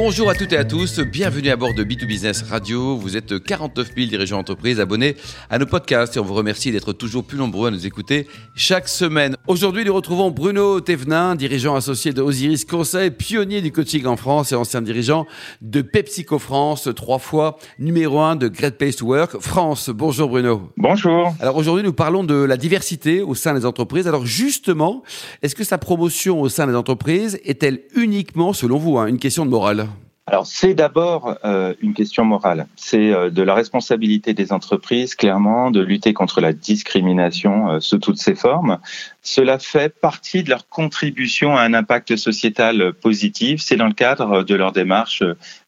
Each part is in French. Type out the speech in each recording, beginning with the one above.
Bonjour à toutes et à tous, bienvenue à bord de B2Business Radio. Vous êtes 49 000 dirigeants d'entreprise abonnés à nos podcasts et on vous remercie d'être toujours plus nombreux à nous écouter chaque semaine. Aujourd'hui, nous retrouvons Bruno Thévenin, dirigeant associé de Osiris Conseil, pionnier du coaching en France et ancien dirigeant de PepsiCo France, trois fois numéro un de Great Place to Work France. Bonjour Bruno. Bonjour. Alors aujourd'hui, nous parlons de la diversité au sein des entreprises. Alors justement, est-ce que sa promotion au sein des entreprises est-elle uniquement, selon vous, hein, une question de morale? Alors c'est d'abord euh, une question morale. C'est euh, de la responsabilité des entreprises, clairement, de lutter contre la discrimination euh, sous toutes ses formes. Cela fait partie de leur contribution à un impact sociétal positif. C'est dans le cadre de leur démarche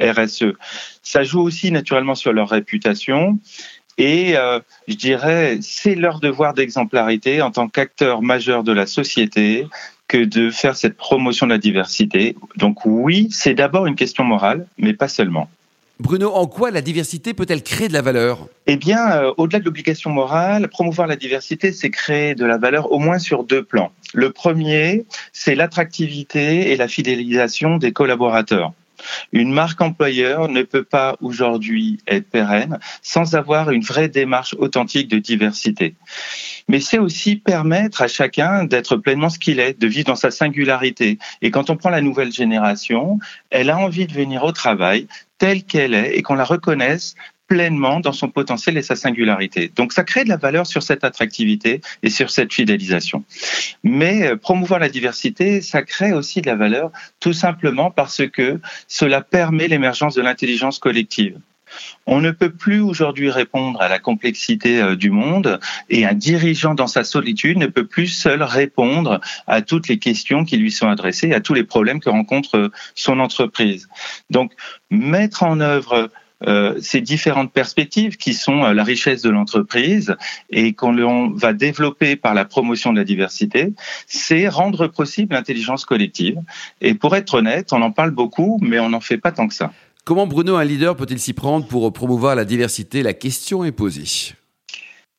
RSE. Ça joue aussi naturellement sur leur réputation. Et je dirais, c'est leur devoir d'exemplarité en tant qu'acteur majeur de la société que de faire cette promotion de la diversité. Donc oui, c'est d'abord une question morale, mais pas seulement. Bruno, en quoi la diversité peut-elle créer de la valeur? Eh bien, euh, au-delà de l'obligation morale, promouvoir la diversité, c'est créer de la valeur au moins sur deux plans. Le premier, c'est l'attractivité et la fidélisation des collaborateurs. Une marque employeur ne peut pas aujourd'hui être pérenne sans avoir une vraie démarche authentique de diversité. Mais c'est aussi permettre à chacun d'être pleinement ce qu'il est, de vivre dans sa singularité. Et quand on prend la nouvelle génération, elle a envie de venir au travail telle qu'elle est et qu'on la reconnaisse pleinement dans son potentiel et sa singularité. Donc ça crée de la valeur sur cette attractivité et sur cette fidélisation. Mais euh, promouvoir la diversité, ça crée aussi de la valeur tout simplement parce que cela permet l'émergence de l'intelligence collective. On ne peut plus aujourd'hui répondre à la complexité euh, du monde et un dirigeant dans sa solitude ne peut plus seul répondre à toutes les questions qui lui sont adressées, à tous les problèmes que rencontre son entreprise. Donc, mettre en œuvre euh, ces différentes perspectives qui sont euh, la richesse de l'entreprise et qu'on va développer par la promotion de la diversité, c'est rendre possible l'intelligence collective. Et pour être honnête, on en parle beaucoup, mais on n'en fait pas tant que ça. Comment Bruno, un leader, peut-il s'y prendre pour promouvoir la diversité? La question est posée.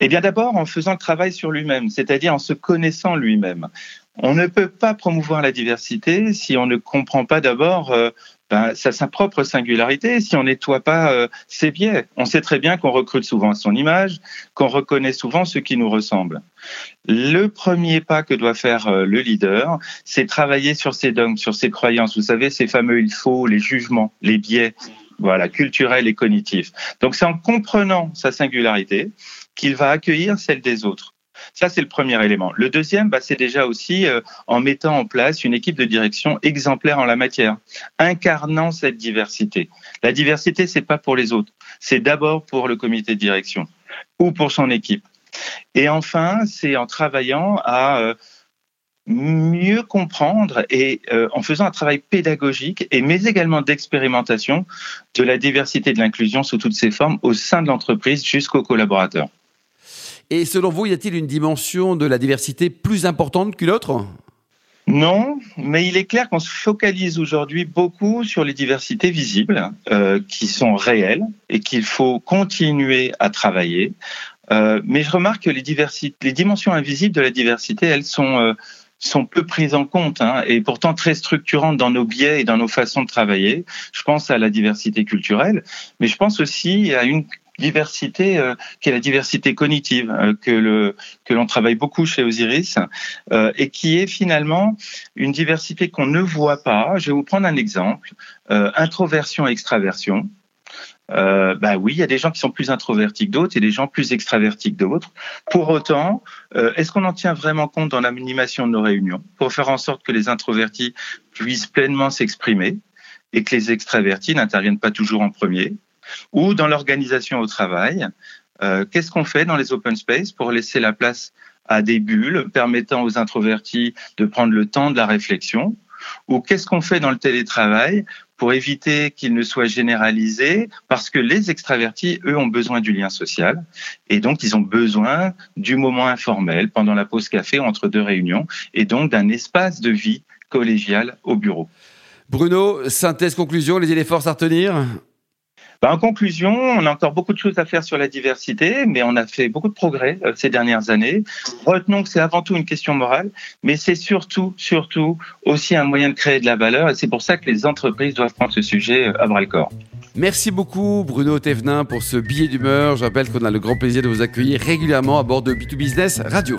Eh bien d'abord en faisant le travail sur lui-même, c'est-à-dire en se connaissant lui-même. On ne peut pas promouvoir la diversité si on ne comprend pas d'abord euh, ben, ça sa propre singularité si on nettoie pas euh, ses biais. On sait très bien qu'on recrute souvent à son image, qu'on reconnaît souvent ceux qui nous ressemblent. Le premier pas que doit faire euh, le leader, c'est travailler sur ses dogmes, sur ses croyances. Vous savez, ces fameux il faut, les jugements, les biais, voilà, culturels et cognitifs. Donc c'est en comprenant sa singularité qu'il va accueillir celle des autres. Ça, c'est le premier élément. Le deuxième, bah, c'est déjà aussi euh, en mettant en place une équipe de direction exemplaire en la matière, incarnant cette diversité. La diversité, c'est pas pour les autres, c'est d'abord pour le comité de direction ou pour son équipe. Et enfin, c'est en travaillant à euh, mieux comprendre et euh, en faisant un travail pédagogique et mais également d'expérimentation de la diversité et de l'inclusion sous toutes ses formes au sein de l'entreprise jusqu'aux collaborateurs. Et selon vous, y a-t-il une dimension de la diversité plus importante qu'une autre? Non, mais il est clair qu'on se focalise aujourd'hui beaucoup sur les diversités visibles euh, qui sont réelles et qu'il faut continuer à travailler. Euh, mais je remarque que les, les dimensions invisibles de la diversité, elles sont, euh, sont peu prises en compte hein, et pourtant très structurantes dans nos biais et dans nos façons de travailler. Je pense à la diversité culturelle, mais je pense aussi à une diversité euh, qui est la diversité cognitive euh, que l'on travaille beaucoup chez Osiris euh, et qui est finalement une diversité qu'on ne voit pas. Je vais vous prendre un exemple introversion extraversion. Euh, bah oui, il y a des gens qui sont plus introvertis que d'autres et des gens plus extravertis que d'autres. Pour autant, est-ce qu'on en tient vraiment compte dans l'animation de nos réunions pour faire en sorte que les introvertis puissent pleinement s'exprimer et que les extravertis n'interviennent pas toujours en premier? Ou dans l'organisation au travail. Euh, qu'est-ce qu'on fait dans les open space pour laisser la place à des bulles permettant aux introvertis de prendre le temps de la réflexion? Ou qu'est-ce qu'on fait dans le télétravail pour éviter qu'il ne soit généralisé? Parce que les extravertis, eux, ont besoin du lien social et donc ils ont besoin du moment informel pendant la pause café entre deux réunions et donc d'un espace de vie collégial au bureau. Bruno, synthèse, conclusion, les forces à retenir? Ben, en conclusion, on a encore beaucoup de choses à faire sur la diversité, mais on a fait beaucoup de progrès euh, ces dernières années. Retenons que c'est avant tout une question morale, mais c'est surtout, surtout aussi un moyen de créer de la valeur, et c'est pour ça que les entreprises doivent prendre ce sujet à bras le corps. Merci beaucoup Bruno Thévenin pour ce billet d'humeur. Je rappelle qu'on a le grand plaisir de vous accueillir régulièrement à bord de B2Business Radio.